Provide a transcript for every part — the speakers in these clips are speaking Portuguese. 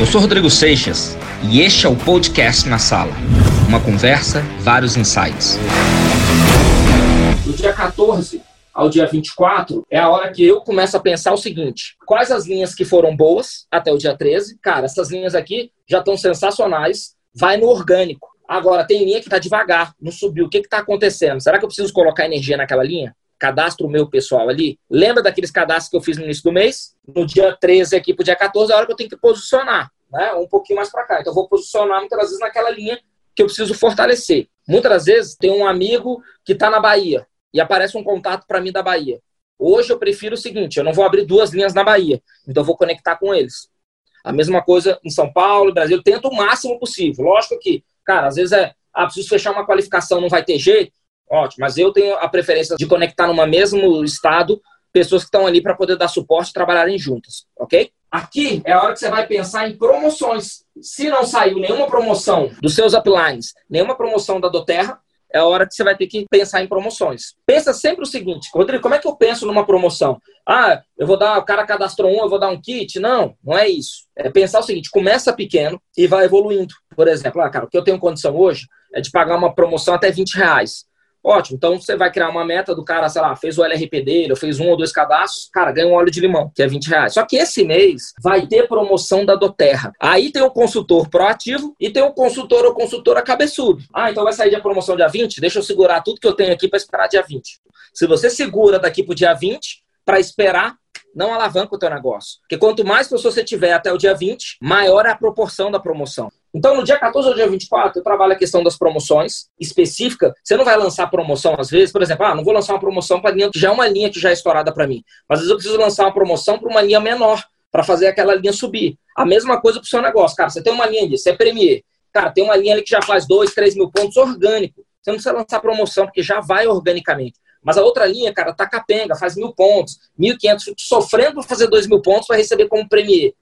Eu sou Rodrigo Seixas e este é o podcast na sala. Uma conversa, vários insights. Do dia 14 ao dia 24 é a hora que eu começo a pensar o seguinte: quais as linhas que foram boas até o dia 13? Cara, essas linhas aqui já estão sensacionais. Vai no orgânico. Agora, tem linha que está devagar, não subiu. O que está acontecendo? Será que eu preciso colocar energia naquela linha? Cadastro meu pessoal ali. Lembra daqueles cadastros que eu fiz no início do mês? No dia 13 aqui para o dia 14 é a hora que eu tenho que posicionar, né? Um pouquinho mais para cá. Então eu vou posicionar muitas vezes naquela linha que eu preciso fortalecer. Muitas vezes tem um amigo que está na Bahia e aparece um contato para mim da Bahia. Hoje eu prefiro o seguinte, eu não vou abrir duas linhas na Bahia, então eu vou conectar com eles. A mesma coisa em São Paulo, Brasil, tento o máximo possível. Lógico que, cara, às vezes é, ah, preciso fechar uma qualificação, não vai ter jeito, Ótimo, mas eu tenho a preferência de conectar numa mesmo estado pessoas que estão ali para poder dar suporte e trabalharem juntas, ok? Aqui é a hora que você vai pensar em promoções. Se não saiu nenhuma promoção dos seus uplines, nenhuma promoção da Doterra, é a hora que você vai ter que pensar em promoções. Pensa sempre o seguinte, Rodrigo, como é que eu penso numa promoção? Ah, eu vou dar, o cara cadastrou um, eu vou dar um kit? Não, não é isso. É pensar o seguinte, começa pequeno e vai evoluindo. Por exemplo, ah, cara, o que eu tenho condição hoje é de pagar uma promoção até 20 reais. Ótimo. Então você vai criar uma meta do cara, sei lá, fez o LRP dele, ou fez um ou dois cadastros, cara, ganha um óleo de limão, que é 20 reais. Só que esse mês vai ter promoção da Doterra. Aí tem o consultor proativo e tem o consultor ou consultora cabeçudo. Ah, então vai sair de promoção dia 20? Deixa eu segurar tudo que eu tenho aqui para esperar dia 20. Se você segura daqui pro dia 20, para esperar, não alavanca o teu negócio. Porque quanto mais pessoas você tiver até o dia 20, maior é a proporção da promoção. Então, no dia 14 ou dia 24, eu trabalho a questão das promoções específica. Você não vai lançar promoção às vezes, por exemplo, ah, não vou lançar uma promoção para linha que já é uma linha que já é estourada para mim. Mas às vezes eu preciso lançar uma promoção para uma linha menor, para fazer aquela linha subir. A mesma coisa para o seu negócio. Cara, você tem uma linha ali, você é Premier. Cara, tem uma linha ali que já faz 2, 3 mil pontos orgânico. Você não precisa lançar promoção, porque já vai organicamente. Mas a outra linha, cara, tá capenga, faz mil pontos, mil quinhentos, sofrendo para fazer dois mil pontos para receber como Premier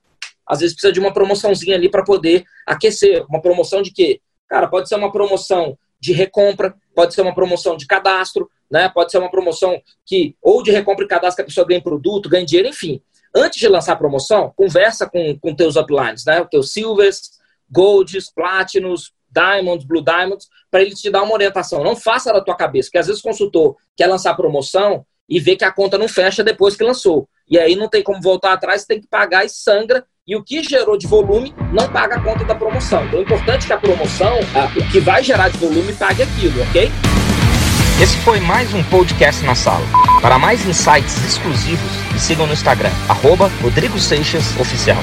às vezes precisa de uma promoçãozinha ali para poder aquecer. Uma promoção de quê? Cara, pode ser uma promoção de recompra, pode ser uma promoção de cadastro, né? Pode ser uma promoção que ou de recompra e cadastro que a pessoa ganha produto, ganha dinheiro, enfim. Antes de lançar a promoção, conversa com, com teus uplines, né? Os teus silvers, golds, platinos, diamonds, blue diamonds, para ele te dar uma orientação. Não faça da tua cabeça, porque às vezes o consultor quer lançar promoção e vê que a conta não fecha depois que lançou. E aí não tem como voltar atrás, tem que pagar e sangra e o que gerou de volume não paga a conta da promoção. Então é importante que a promoção, o que vai gerar de volume, pague aquilo, ok? Esse foi mais um podcast na sala. Para mais insights exclusivos, me sigam no Instagram, arroba Rodrigo Seixas Oficial.